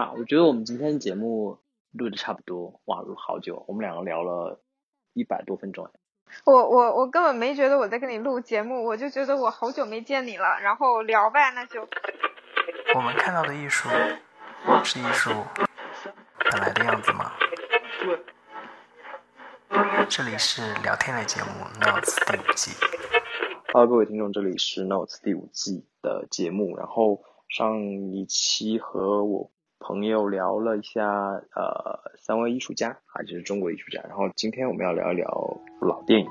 啊，我觉得我们今天节目录的差不多，哇，录好久，我们两个聊了一百多分钟哎。我我我根本没觉得我在跟你录节目，我就觉得我好久没见你了，然后聊呗，那就。我们看到的艺术是艺术本来的样子吗？这里是聊天类节目《Notes》第五季。Hello，各位听众，这里是《Notes》第五季的节目。然后上一期和我朋友聊了一下，呃，三位艺术家啊，就是中国艺术家。然后今天我们要聊一聊老电影。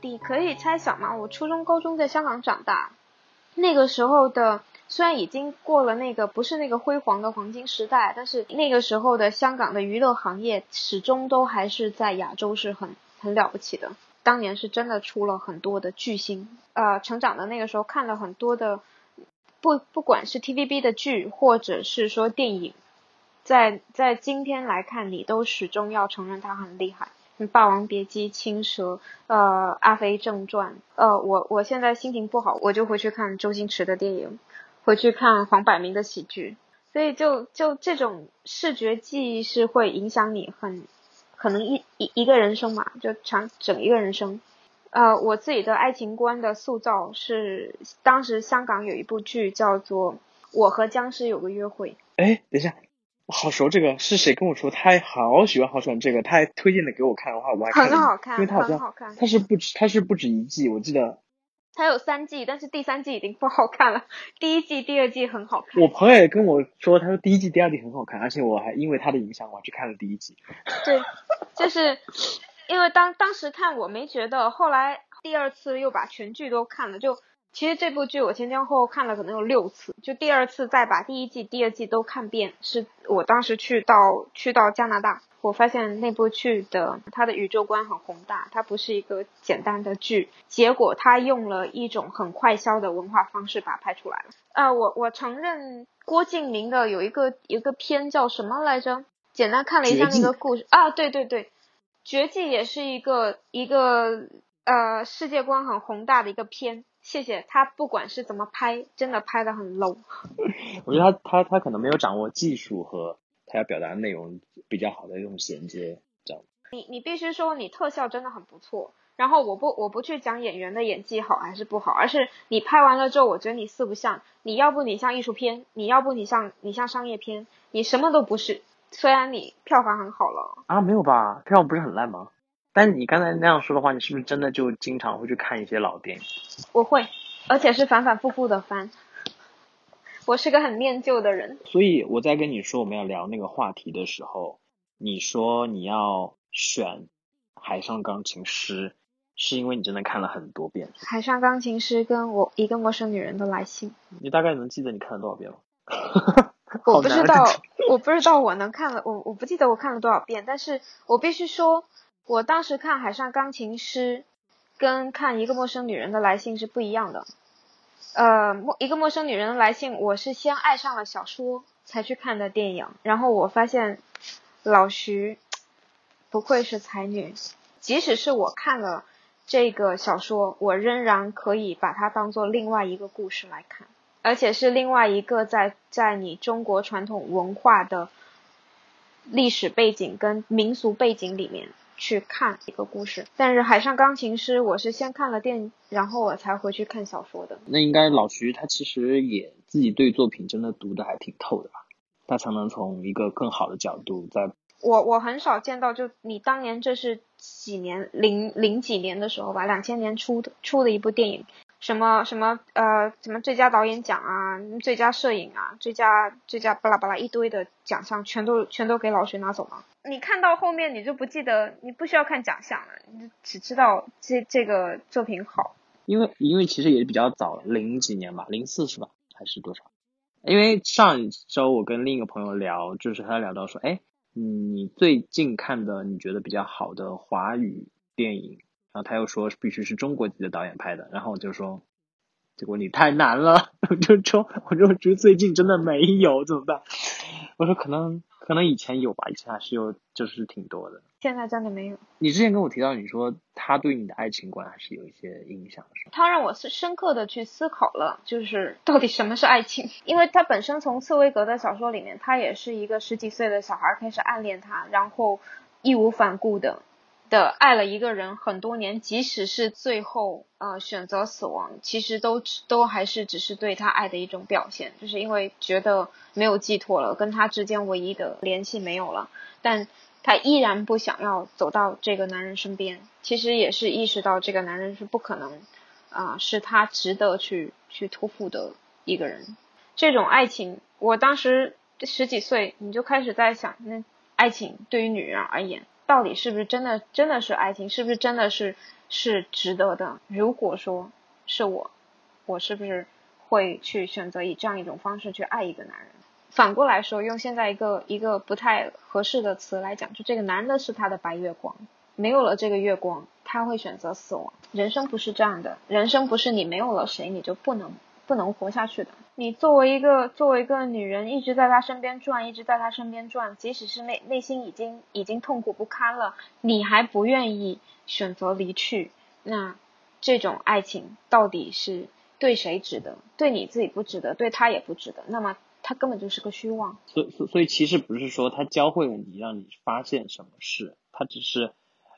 你可以猜想吗，我初中、高中在香港长大，那个时候的虽然已经过了那个不是那个辉煌的黄金时代，但是那个时候的香港的娱乐行业始终都还是在亚洲是很很了不起的。当年是真的出了很多的巨星，呃，成长的那个时候看了很多的，不不管是 TVB 的剧或者是说电影，在在今天来看，你都始终要承认他很厉害。《霸王别姬》《青蛇》呃，《阿飞正传》呃，我我现在心情不好，我就回去看周星驰的电影，回去看黄百鸣的喜剧，所以就就这种视觉记忆是会影响你很可能一一一个人生嘛，就长整一个人生。呃，我自己的爱情观的塑造是当时香港有一部剧叫做《我和僵尸有个约会》。哎，等一下。好熟，这个是谁跟我说？他还好喜欢，好喜欢这个，他还推荐的给我看的话，我还看。很好看，因为他好像他是不止他是不止一季，我记得。他有三季，但是第三季已经不好看了。第一季、第二季很好看。我朋友也跟我说，他说第一季、第二季很好看，而且我还因为他的影响，我去看了第一季。对，就是因为当当时看我没觉得，后来第二次又把全剧都看了，就。其实这部剧我前前后后看了可能有六次，就第二次再把第一季、第二季都看遍，是我当时去到去到加拿大，我发现那部剧的它的宇宙观很宏大，它不是一个简单的剧，结果它用了一种很快消的文化方式把它拍出来了。啊，我我承认郭敬明的有一个一个片叫什么来着？简单看了一下那个故事啊，对对对，《绝技》也是一个一个呃世界观很宏大的一个片。谢谢他，不管是怎么拍，真的拍的很 low。我觉得他他他可能没有掌握技术和他要表达的内容比较好的一种衔接，这样。你你必须说你特效真的很不错，然后我不我不去讲演员的演技好还是不好，而是你拍完了之后，我觉得你四不像，你要不你像艺术片，你要不你像你像商业片，你什么都不是。虽然你票房很好了啊，没有吧？票房不是很烂吗？但你刚才那样说的话，你是不是真的就经常会去看一些老电影？我会，而且是反反复复的翻。我是个很念旧的人。所以我在跟你说我们要聊那个话题的时候，你说你要选《海上钢琴师》，是因为你真的看了很多遍。《海上钢琴师》跟我一个陌生女人的来信。你大概能记得你看了多少遍吗？我不知道，我不知道我能看了，我我不记得我看了多少遍，但是我必须说。我当时看《海上钢琴师》跟看《一个陌生女人的来信》是不一样的。呃，陌一个陌生女人的来信，我是先爱上了小说才去看的电影。然后我发现老徐不愧是才女，即使是我看了这个小说，我仍然可以把它当做另外一个故事来看，而且是另外一个在在你中国传统文化的历史背景跟民俗背景里面。去看一个故事，但是《海上钢琴师》我是先看了电影，然后我才回去看小说的。那应该老徐他其实也自己对作品真的读的还挺透的吧？他才能从一个更好的角度在。我我很少见到，就你当年这是几年零零几年的时候吧，两千年出的出的一部电影。什么什么呃什么最佳导演奖啊，最佳摄影啊，最佳最佳巴拉巴拉一堆的奖项，全都全都给老徐拿走了。你看到后面你就不记得，你不需要看奖项了，你只知道这这个作品好。因为因为其实也比较早，零几年吧，零四是吧，还是多少？因为上一周我跟另一个朋友聊，就是他聊到说，哎，你最近看的你觉得比较好的华语电影？然后他又说必须是中国籍的导演拍的，然后我就说，结果你太难了，我就说，我就觉得最近真的没有，怎么办？我说可能可能以前有吧，以前还是有，就是挺多的。现在真的没有。你之前跟我提到，你说他对你的爱情观还是有一些影响，是吧？他让我是深刻的去思考了，就是到底什么是爱情？因为他本身从茨威格的小说里面，他也是一个十几岁的小孩开始暗恋他，然后义无反顾的的爱了一个人很多年，即使是最后呃选择死亡，其实都都还是只是对他爱的一种表现，就是因为觉得没有寄托了，跟他之间唯一的联系没有了，但。他依然不想要走到这个男人身边，其实也是意识到这个男人是不可能，啊，是他值得去去托付的一个人。这种爱情，我当时十几岁，你就开始在想，那爱情对于女人而言，到底是不是真的真的是爱情？是不是真的是是值得的？如果说是我，我是不是会去选择以这样一种方式去爱一个男人？反过来说，用现在一个一个不太合适的词来讲，就这个男的是他的白月光，没有了这个月光，他会选择死亡。人生不是这样的，人生不是你没有了谁你就不能不能活下去的。你作为一个作为一个女人，一直在他身边转，一直在他身边转，即使是内内心已经已经痛苦不堪了，你还不愿意选择离去，那这种爱情到底是对谁值得？对你自己不值得，对他也不值得。那么。他根本就是个虚妄，所所所以其实不是说他教会了你让你发现什么事，他只是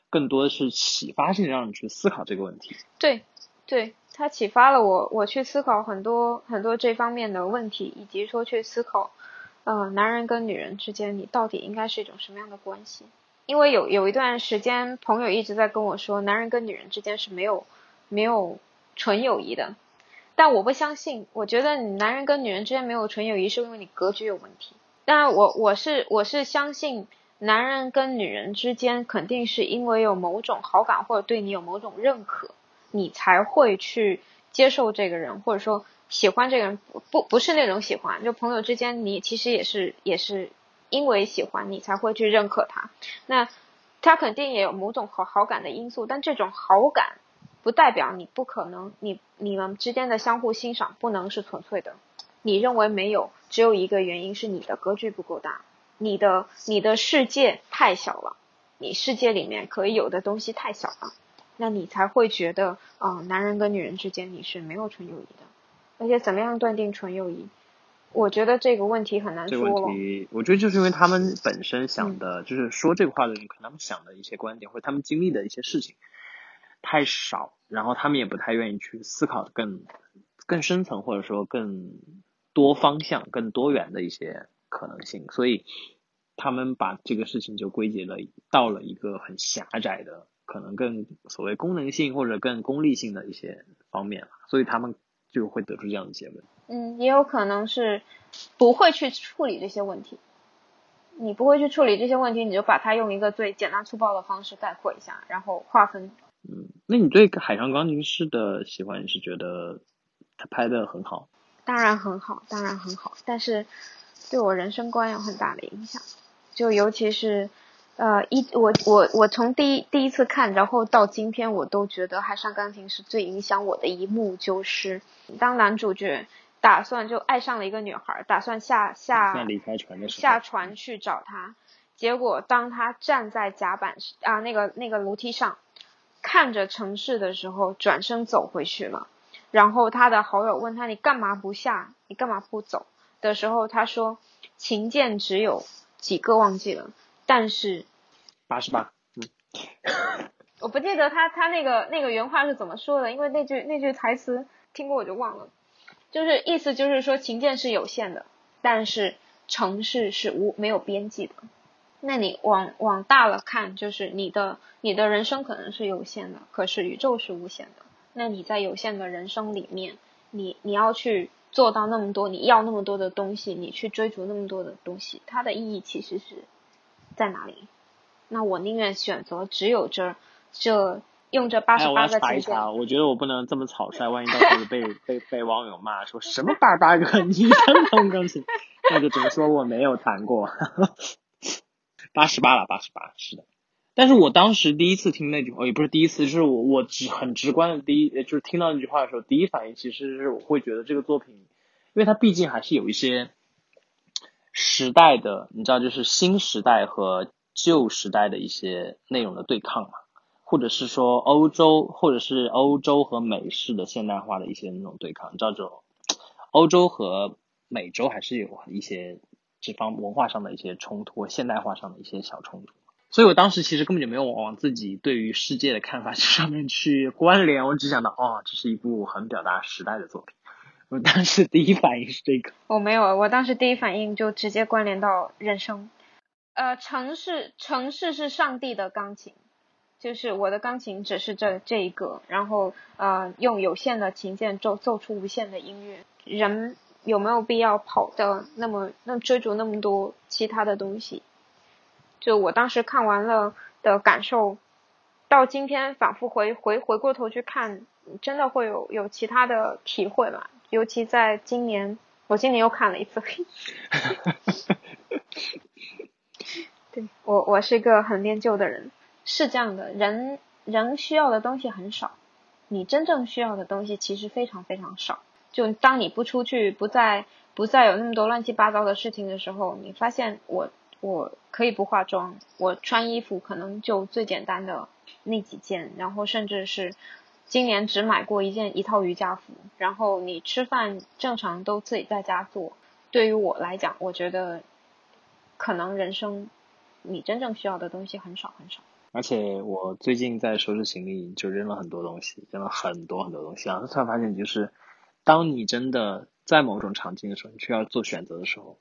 更多的是启发性让你去思考这个问题。对，对他启发了我，我去思考很多很多这方面的问题，以及说去思考，呃，男人跟女人之间你到底应该是一种什么样的关系？因为有有一段时间，朋友一直在跟我说，男人跟女人之间是没有没有纯友谊的。但我不相信，我觉得你男人跟女人之间没有纯友谊，是因为你格局有问题。当然，我我是我是相信，男人跟女人之间肯定是因为有某种好感或者对你有某种认可，你才会去接受这个人，或者说喜欢这个人。不不是那种喜欢，就朋友之间，你其实也是也是因为喜欢你才会去认可他。那他肯定也有某种好好感的因素，但这种好感。不代表你不可能，你你们之间的相互欣赏不能是纯粹的。你认为没有，只有一个原因是你的格局不够大，你的你的世界太小了，你世界里面可以有的东西太小了，那你才会觉得，啊，男人跟女人之间你是没有纯友谊的。而且怎么样断定纯友谊？我觉得这个问题很难说。这个问题，我觉得就是因为他们本身想的，就是说这个话的人，可能他们想的一些观点，或者他们经历的一些事情。太少，然后他们也不太愿意去思考更更深层或者说更多方向、更多元的一些可能性，所以他们把这个事情就归结了到了一个很狭窄的，可能更所谓功能性或者更功利性的一些方面所以他们就会得出这样的结论。嗯，也有可能是不会去处理这些问题，你不会去处理这些问题，你就把它用一个最简单粗暴的方式概括一下，然后划分。嗯，那你对《海上钢琴师》的喜欢是觉得他拍的很好？当然很好，当然很好，但是对我人生观有很大的影响。就尤其是呃一我我我从第一第一次看，然后到今天，我都觉得《海上钢琴师》最影响我的一幕就是，当男主角打算就爱上了一个女孩，打算下下离开船的时候，下船去找她，结果当他站在甲板啊那个那个楼梯上。看着城市的时候，转身走回去了。然后他的好友问他：“你干嘛不下？你干嘛不走？”的时候，他说：“琴键只有几个忘记了，但是八十八。”嗯，我不记得他他那个那个原话是怎么说的，因为那句那句台词听过我就忘了。就是意思就是说，琴键是有限的，但是城市是无没有边际的。那你往往大了看，就是你的你的人生可能是有限的，可是宇宙是无限的。那你在有限的人生里面，你你要去做到那么多，你要那么多的东西，你去追逐那么多的东西，它的意义其实是在哪里？那我宁愿选择只有这这用这八十八个情节。我觉得我不能这么草率，万一到时候被 被被网友骂说什么八十八个你弹钢钢琴，那就只能说我没有弹过。八十八了，八十八是的，但是我当时第一次听那句话，也不是第一次，就是我我直很直观的第一，就是听到那句话的时候，第一反应其实是我会觉得这个作品，因为它毕竟还是有一些时代的，你知道，就是新时代和旧时代的一些内容的对抗嘛，或者是说欧洲，或者是欧洲和美式的现代化的一些那种对抗，你知道欧洲和美洲还是有一些这方文化上的一些冲突，现代化上的一些小冲突。所以我当时其实根本就没有往自己对于世界的看法 上面去关联，我只想到哦，这是一部很表达时代的作品。我当时第一反应是这个。我没有，我当时第一反应就直接关联到人生。呃，城市，城市是上帝的钢琴，就是我的钢琴只是这这一个，然后呃，用有限的琴键奏奏出无限的音乐。人有没有必要跑的那么那追逐那么多其他的东西？就我当时看完了的感受，到今天反复回回回过头去看，真的会有有其他的体会吧。尤其在今年，我今年又看了一次。对我，我是一个很恋旧的人。是这样的，人人需要的东西很少，你真正需要的东西其实非常非常少。就当你不出去，不再不再有那么多乱七八糟的事情的时候，你发现我。我可以不化妆，我穿衣服可能就最简单的那几件，然后甚至是今年只买过一件一套瑜伽服，然后你吃饭正常都自己在家做。对于我来讲，我觉得可能人生你真正需要的东西很少很少。而且我最近在收拾行李，就扔了很多东西，扔了很多很多东西啊！突然发现，就是当你真的在某种场景的时候，你需要做选择的时候。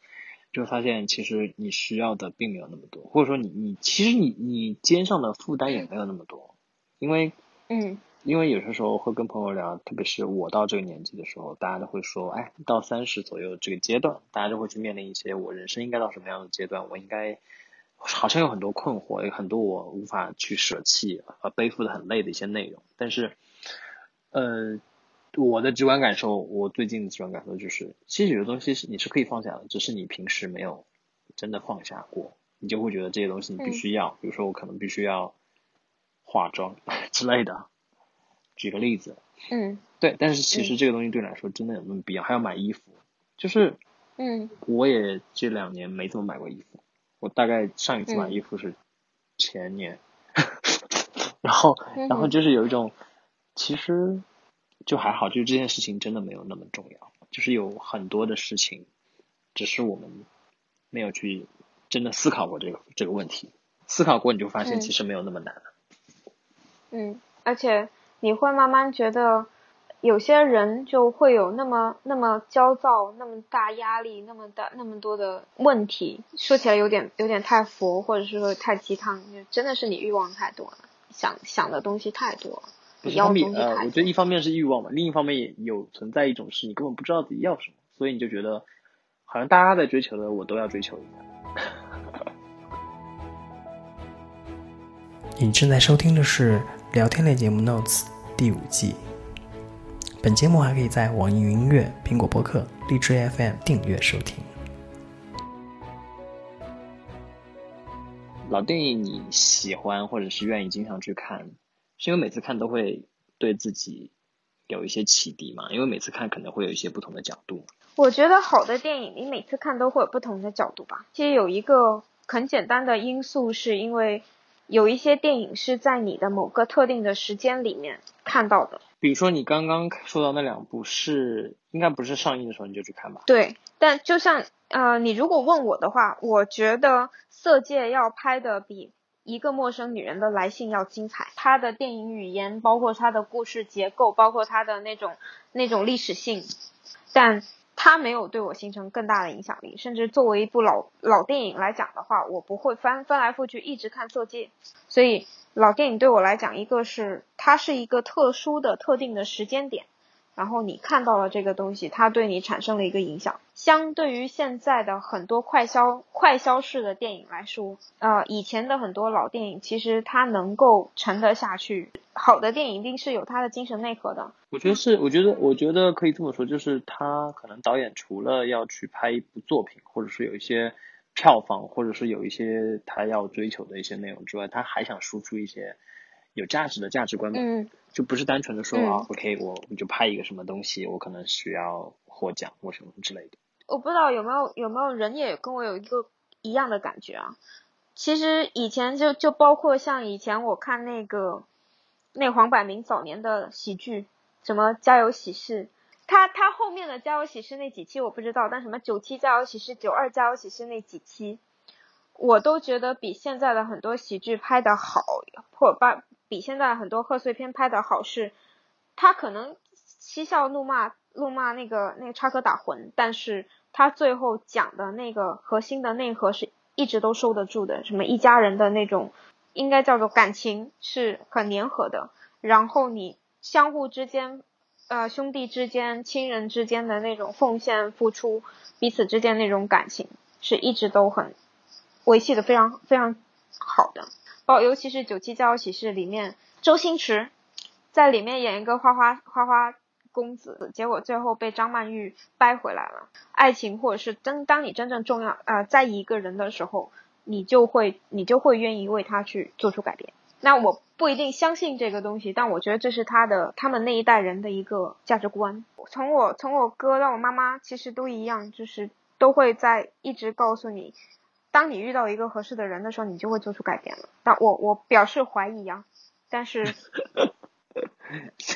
就发现其实你需要的并没有那么多，或者说你你其实你你肩上的负担也没有那么多，因为嗯，因为有些时候会跟朋友聊，特别是我到这个年纪的时候，大家都会说，哎，到三十左右这个阶段，大家就会去面临一些我人生应该到什么样的阶段，我应该好像有很多困惑，有很多我无法去舍弃呃背负的很累的一些内容，但是呃。我的直观感受，我最近的直观感受就是，其实有的东西是你是可以放下的，只是你平时没有真的放下过，你就会觉得这些东西你必须要，比如说我可能必须要化妆 之类的。举个例子，嗯，对，但是其实这个东西对你来说真的有那么必要？还要买衣服，就是，嗯，我也这两年没怎么买过衣服，我大概上一次买衣服是前年，然后，然后就是有一种，其实。就还好，就是这件事情真的没有那么重要，就是有很多的事情，只是我们没有去真的思考过这个这个问题，思考过你就发现其实没有那么难。嗯，而且你会慢慢觉得，有些人就会有那么那么焦躁，那么大压力，那么大那么多的问题，说起来有点有点太佛，或者是说太鸡汤，真的是你欲望太多了，想想的东西太多了。不是方面，呃，我觉得一方面是欲望嘛，另一方面也有存在一种是你根本不知道自己要什么，所以你就觉得好像大家在追求的我都要追求一样。你正在收听的是聊天类节目《Notes》第五季，本节目还可以在网易云音乐、苹果播客、荔枝 FM 订阅收听。老电影你喜欢或者是愿意经常去看？是因为每次看都会对自己有一些启迪嘛？因为每次看可能会有一些不同的角度。我觉得好的电影，你每次看都会有不同的角度吧。其实有一个很简单的因素，是因为有一些电影是在你的某个特定的时间里面看到的。比如说你刚刚说到那两部，是应该不是上映的时候你就去看吧？对，但就像呃，你如果问我的话，我觉得《色戒》要拍的比。一个陌生女人的来信要精彩，她的电影语言，包括她的故事结构，包括她的那种那种历史性，但它没有对我形成更大的影响力。甚至作为一部老老电影来讲的话，我不会翻翻来覆去一直看《色戒》。所以老电影对我来讲，一个是它是一个特殊的、特定的时间点。然后你看到了这个东西，它对你产生了一个影响。相对于现在的很多快消快消式的电影来说，呃，以前的很多老电影其实它能够沉得下去。好的电影一定是有它的精神内核的。我觉得是，我觉得我觉得可以这么说，就是他可能导演除了要去拍一部作品，或者是有一些票房，或者是有一些他要追求的一些内容之外，他还想输出一些。有价值的价值观嘛，就不是单纯的说啊，OK，我我就拍一个什么东西，我可能需要获奖或什么之类的。我不知道有没有有没有人也跟我有一个一样的感觉啊。其实以前就就包括像以前我看那个那黄百鸣早年的喜剧，什么《家有喜事》，他他后面的《家有喜事》那几期我不知道，但什么九七《家有喜事》、九二《家有喜事》那几期，我都觉得比现在的很多喜剧拍的好，或把比现在很多贺岁片拍的好是，他可能嬉笑怒骂怒骂那个那个插科打诨，但是他最后讲的那个核心的内核是。一直都收得住的，什么一家人的那种，应该叫做感情是很粘合的。然后你相互之间，呃，兄弟之间、亲人之间的那种奉献付出，彼此之间那种感情是一直都很维系的非常非常好的。包尤其是《九七家有喜事》里面，周星驰在里面演一个花花花花。公子，结果最后被张曼玉掰回来了。爱情，或者是真当你真正重要呃在意一个人的时候，你就会你就会愿意为他去做出改变。那我不一定相信这个东西，但我觉得这是他的他们那一代人的一个价值观。从我从我哥到我妈妈，其实都一样，就是都会在一直告诉你，当你遇到一个合适的人的时候，你就会做出改变了。但我我表示怀疑啊，但是。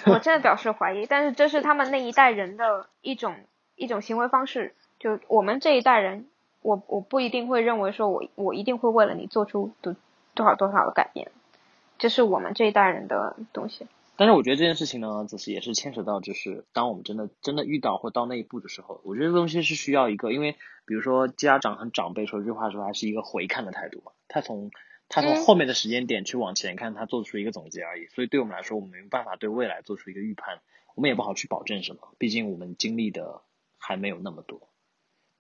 我真的表示怀疑，但是这是他们那一代人的一种一种行为方式。就我们这一代人，我我不一定会认为说我我一定会为了你做出多多少多少的改变，这是我们这一代人的东西。但是我觉得这件事情呢，只是也是牵扯到，就是当我们真的真的遇到或到那一步的时候，我觉得这东西是需要一个，因为比如说家长和长辈说这句话的时候，还是一个回看的态度嘛，他从。他从后面的时间点去往前看，他做出一个总结而已。所以对我们来说，我们没有办法对未来做出一个预判，我们也不好去保证什么。毕竟我们经历的还没有那么多。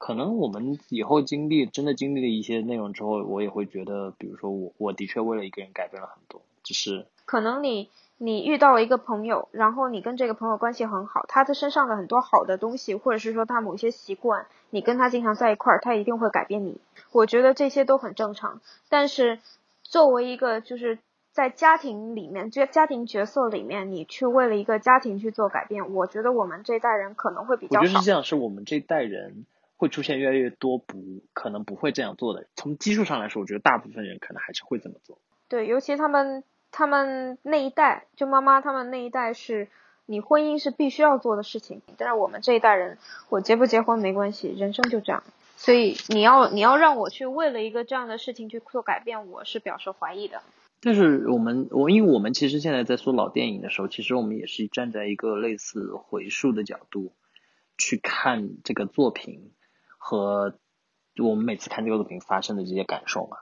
可能我们以后经历真的经历了一些内容之后，我也会觉得，比如说我我的确为了一个人改变了很多。只是可能你你遇到了一个朋友，然后你跟这个朋友关系很好，他的身上的很多好的东西，或者是说他某些习惯，你跟他经常在一块儿，他一定会改变你。我觉得这些都很正常，但是作为一个就是在家庭里面，就家庭角色里面，你去为了一个家庭去做改变，我觉得我们这代人可能会比较。我觉得是这样，是我们这代人会出现越来越多不可能不会这样做的。从基数上来说，我觉得大部分人可能还是会这么做。对，尤其他们他们那一代，就妈妈他们那一代，是你婚姻是必须要做的事情。但是我们这一代人，我结不结婚没关系，人生就这样。所以你要你要让我去为了一个这样的事情去做改变，我是表示怀疑的。但是我们我因为我们其实现在在说老电影的时候，其实我们也是站在一个类似回溯的角度去看这个作品和我们每次看这个作品发生的这些感受嘛。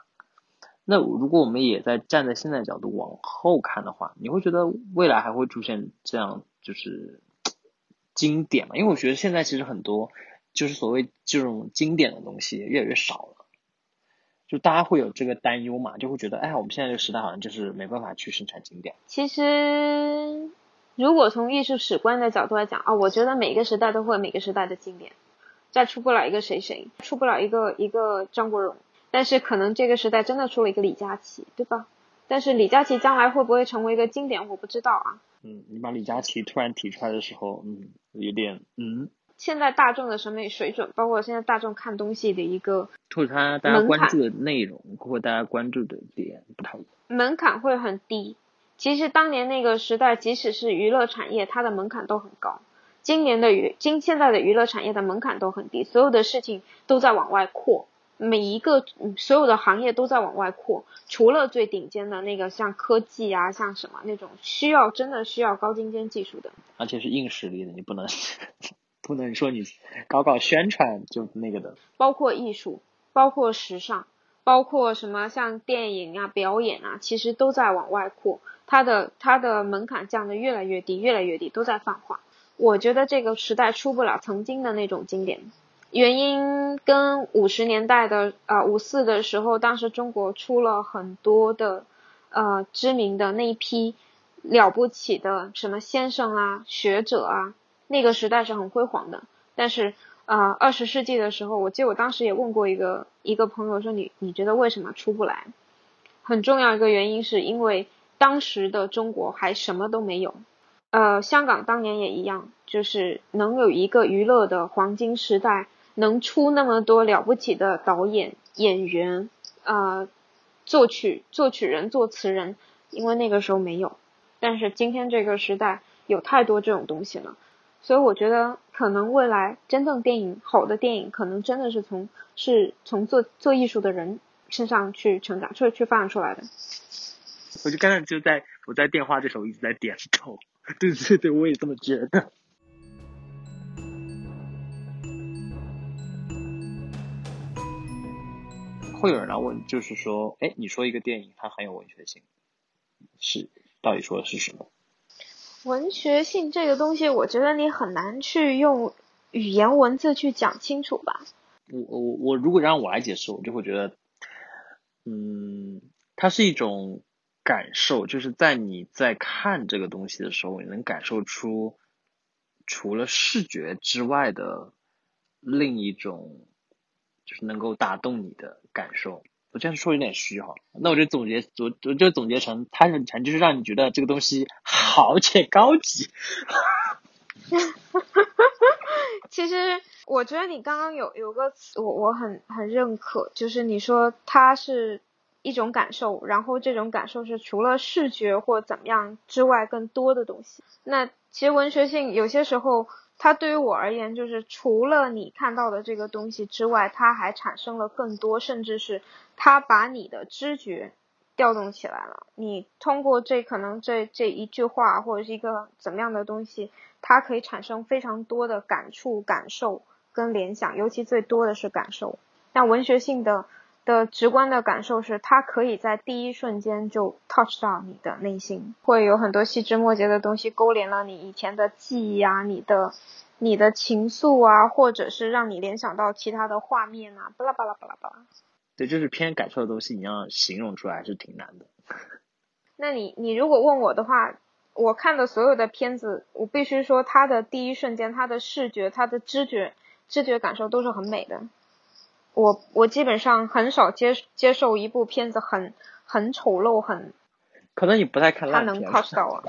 那如果我们也在站在现在角度往后看的话，你会觉得未来还会出现这样就是 经典吗？因为我觉得现在其实很多。就是所谓这种经典的东西越来越少了，就大家会有这个担忧嘛，就会觉得，哎，我们现在这个时代好像就是没办法去生产经典。其实，如果从艺术史观的角度来讲啊，我觉得每个时代都会有每个时代的经典，再出不了一个谁谁，出不了一个一个张国荣，但是可能这个时代真的出了一个李佳琦，对吧？但是李佳琦将来会不会成为一个经典，我不知道啊。嗯，你把李佳琦突然提出来的时候，嗯，有点嗯。现在大众的审美水准，包括现在大众看东西的一个，或者他大家关注的内容，或者大家关注的点不太一样，门槛会很低。其实当年那个时代，即使是娱乐产业，它的门槛都很高。今年的娱，今现在的娱乐产业的门槛都很低，所有的事情都在往外扩，每一个所有的行业都在往外扩，除了最顶尖的那个像科技啊，像什么那种需要真的需要高精尖技术的，而且是硬实力的，你不能。不能说你搞搞宣传就那个的，包括艺术，包括时尚，包括什么像电影啊、表演啊，其实都在往外扩，它的它的门槛降得越来越低，越来越低，都在泛化。我觉得这个时代出不了曾经的那种经典，原因跟五十年代的呃五四的时候，当时中国出了很多的呃知名的那一批了不起的什么先生啊、学者啊。那个时代是很辉煌的，但是啊，二十世纪的时候，我记得我当时也问过一个一个朋友说，你你觉得为什么出不来？很重要一个原因是因为当时的中国还什么都没有，呃，香港当年也一样，就是能有一个娱乐的黄金时代，能出那么多了不起的导演、演员，呃，作曲作曲人、作词人，因为那个时候没有。但是今天这个时代有太多这种东西了，所以我觉得可能未来真正电影好的电影，可能真的是从是从做做艺术的人身上去成长、去去发展出来的。我就刚才就在我在电话这时候一直在点头，对对对，我也这么觉得。会有人来问，就是说，哎，你说一个电影它很有文学性，是到底说的是什么？文学性这个东西，我觉得你很难去用语言文字去讲清楚吧。我我我，如果让我来解释，我就会觉得，嗯，它是一种感受，就是在你在看这个东西的时候，你能感受出除了视觉之外的另一种。就是能够打动你的感受，我这样说有点虚哈，那我就总结，我我就总结成，它很强，就是让你觉得这个东西好且高级。其实我觉得你刚刚有有个词，我我很很认可，就是你说它是一种感受，然后这种感受是除了视觉或怎么样之外更多的东西。那其实文学性有些时候。它对于我而言，就是除了你看到的这个东西之外，它还产生了更多，甚至是它把你的知觉调动起来了。你通过这可能这这一句话或者是一个怎么样的东西，它可以产生非常多的感触、感受跟联想，尤其最多的是感受。那文学性的的直观的感受是，它可以在第一瞬间就 touch 到你的内心，会有很多细枝末节的东西勾连了你以前的记忆啊，你的。你的情愫啊，或者是让你联想到其他的画面啊，巴拉巴拉巴拉巴拉。对，就是偏感受的东西，你要形容出来还是挺难的。那你你如果问我的话，我看的所有的片子，我必须说，它的第一瞬间，它的视觉，它的知觉，知觉感受都是很美的。我我基本上很少接接受一部片子很很丑陋，很。可能你不太看烂片。他能 touch 到我。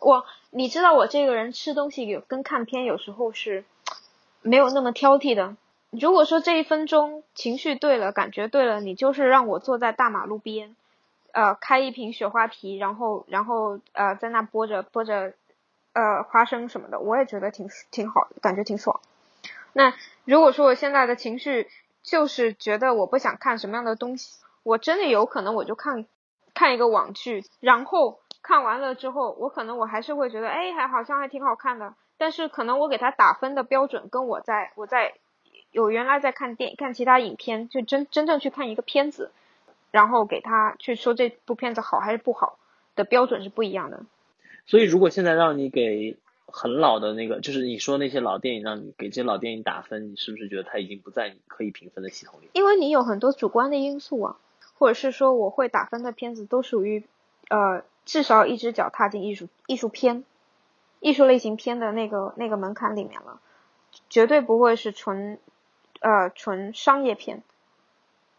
我。你知道我这个人吃东西有跟看片有时候是没有那么挑剔的。如果说这一分钟情绪对了，感觉对了，你就是让我坐在大马路边，呃，开一瓶雪花啤，然后然后呃在那剥着剥着呃花生什么的，我也觉得挺挺好的，感觉挺爽。那如果说我现在的情绪就是觉得我不想看什么样的东西，我真的有可能我就看看一个网剧，然后。看完了之后，我可能我还是会觉得，哎，还好像还挺好看的。但是可能我给他打分的标准，跟我在我在有原来在看电看其他影片，就真真正去看一个片子，然后给他去说这部片子好还是不好的标准是不一样的。所以，如果现在让你给很老的那个，就是你说那些老电影，让你给这些老电影打分，你是不是觉得它已经不在你可以评分的系统里？因为你有很多主观的因素啊，或者是说我会打分的片子都属于呃。至少一只脚踏进艺术艺术片、艺术类型片的那个那个门槛里面了，绝对不会是纯呃纯商业片。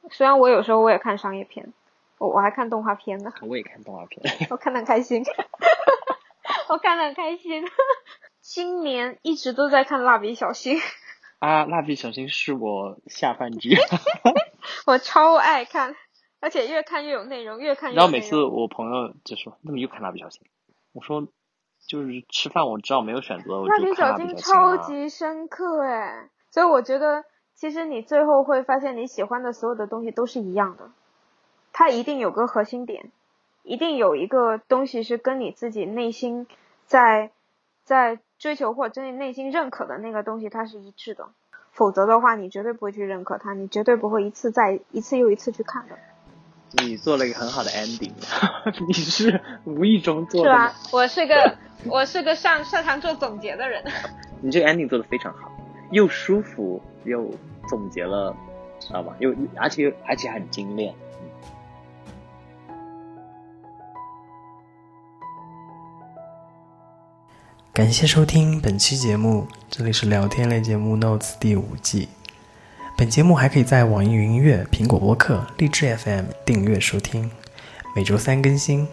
虽然我有时候我也看商业片，我我还看动画片呢。我也看动画片，我看的开心，我看的开心。今年一直都在看蜡笔小新。啊，蜡笔小新是我下饭剧。我超爱看。而且越看越有内容，越看越。然后每次我朋友就说：“那么又看蜡笔小新？”我说：“就是吃饭，我知道没有选择，我就看蜡笔小新。”超级深刻哎，所以我觉得，其实你最后会发现，你喜欢的所有的东西都是一样的，它一定有个核心点，一定有一个东西是跟你自己内心在在追求或者真的内心认可的那个东西，它是一致的。否则的话，你绝对不会去认可它，你绝对不会一次再一次又一次去看的。你做了一个很好的 ending，你是无意中做的。是吧？我是个我是个擅擅长做总结的人。你这个 ending 做的非常好，又舒服又总结了，知道吧？又而且又而且很精炼。感谢收听本期节目，这里是聊天类节目 Notes 第五季。本节目还可以在网易云音乐、苹果播客、荔枝 FM 订阅收听，每周三更新。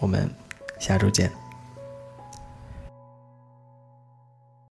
我们下周见。